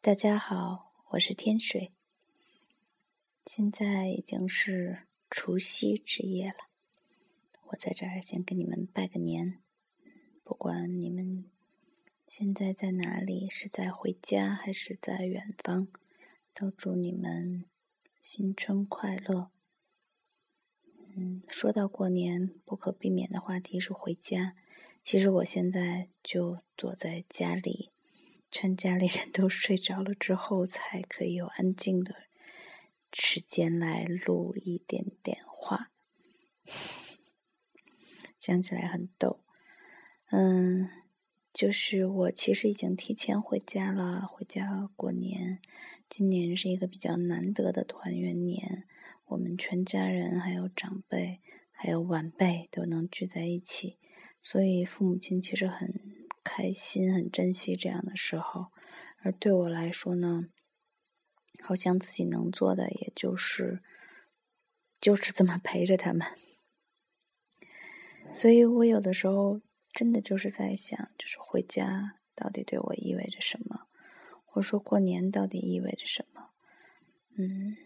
大家好，我是天水。现在已经是除夕之夜了，我在这儿先给你们拜个年。不管你们现在在哪里，是在回家还是在远方，都祝你们新春快乐。嗯，说到过年，不可避免的话题是回家。其实我现在就躲在家里。趁家里人都睡着了之后，才可以有安静的时间来录一点点话。想起来很逗，嗯，就是我其实已经提前回家了，回家过年。今年是一个比较难得的团圆年，我们全家人还有长辈还有晚辈都能聚在一起，所以父母亲其实很。开心，很珍惜这样的时候，而对我来说呢，好像自己能做的也就是，就是这么陪着他们。所以我有的时候真的就是在想，就是回家到底对我意味着什么，或者说过年到底意味着什么？嗯，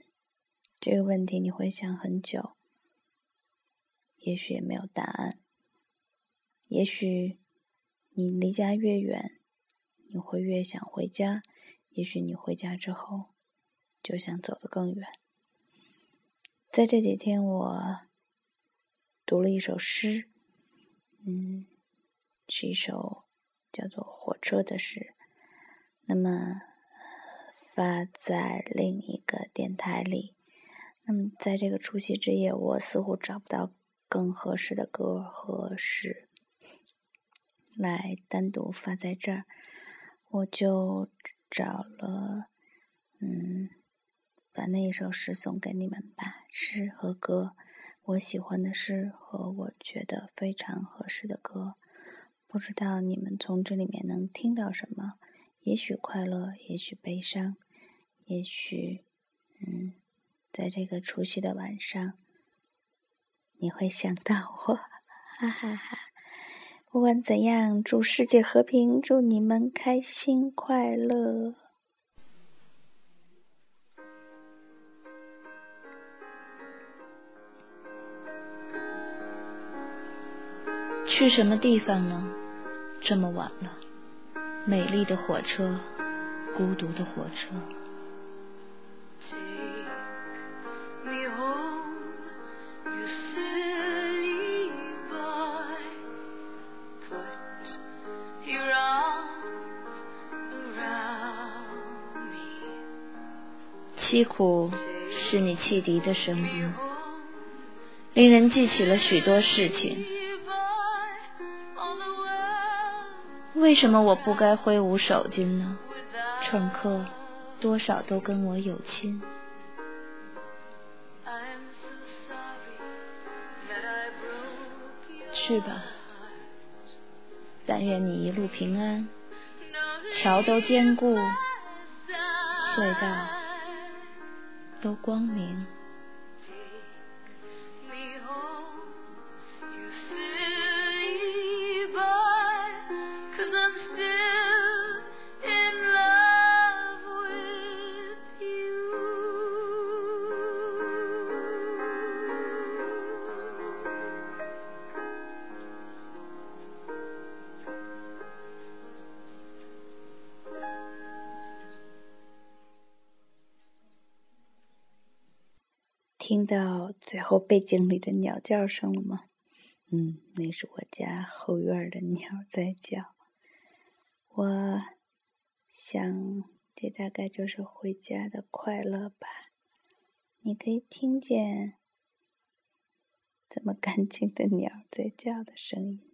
这个问题你会想很久，也许也没有答案，也许。你离家越远，你会越想回家。也许你回家之后，就想走得更远。在这几天，我读了一首诗，嗯，是一首叫做《火车》的诗。那么发在另一个电台里。那么在这个除夕之夜，我似乎找不到更合适的歌和诗。来单独发在这儿，我就找了，嗯，把那一首诗送给你们吧。诗和歌，我喜欢的诗和我觉得非常合适的歌，不知道你们从这里面能听到什么？也许快乐，也许悲伤，也许，嗯，在这个除夕的晚上，你会想到我，哈哈哈。不管怎样，祝世界和平，祝你们开心快乐。去什么地方呢？这么晚了，美丽的火车，孤独的火车。凄苦是你汽笛的声音，令人记起了许多事情。为什么我不该挥舞手巾呢？乘客多少都跟我有亲。去吧，但愿你一路平安，桥都坚固，隧道。都光明。听到最后背景里的鸟叫声了吗？嗯，那是我家后院的鸟在叫。我想，这大概就是回家的快乐吧。你可以听见这么干净的鸟在叫的声音。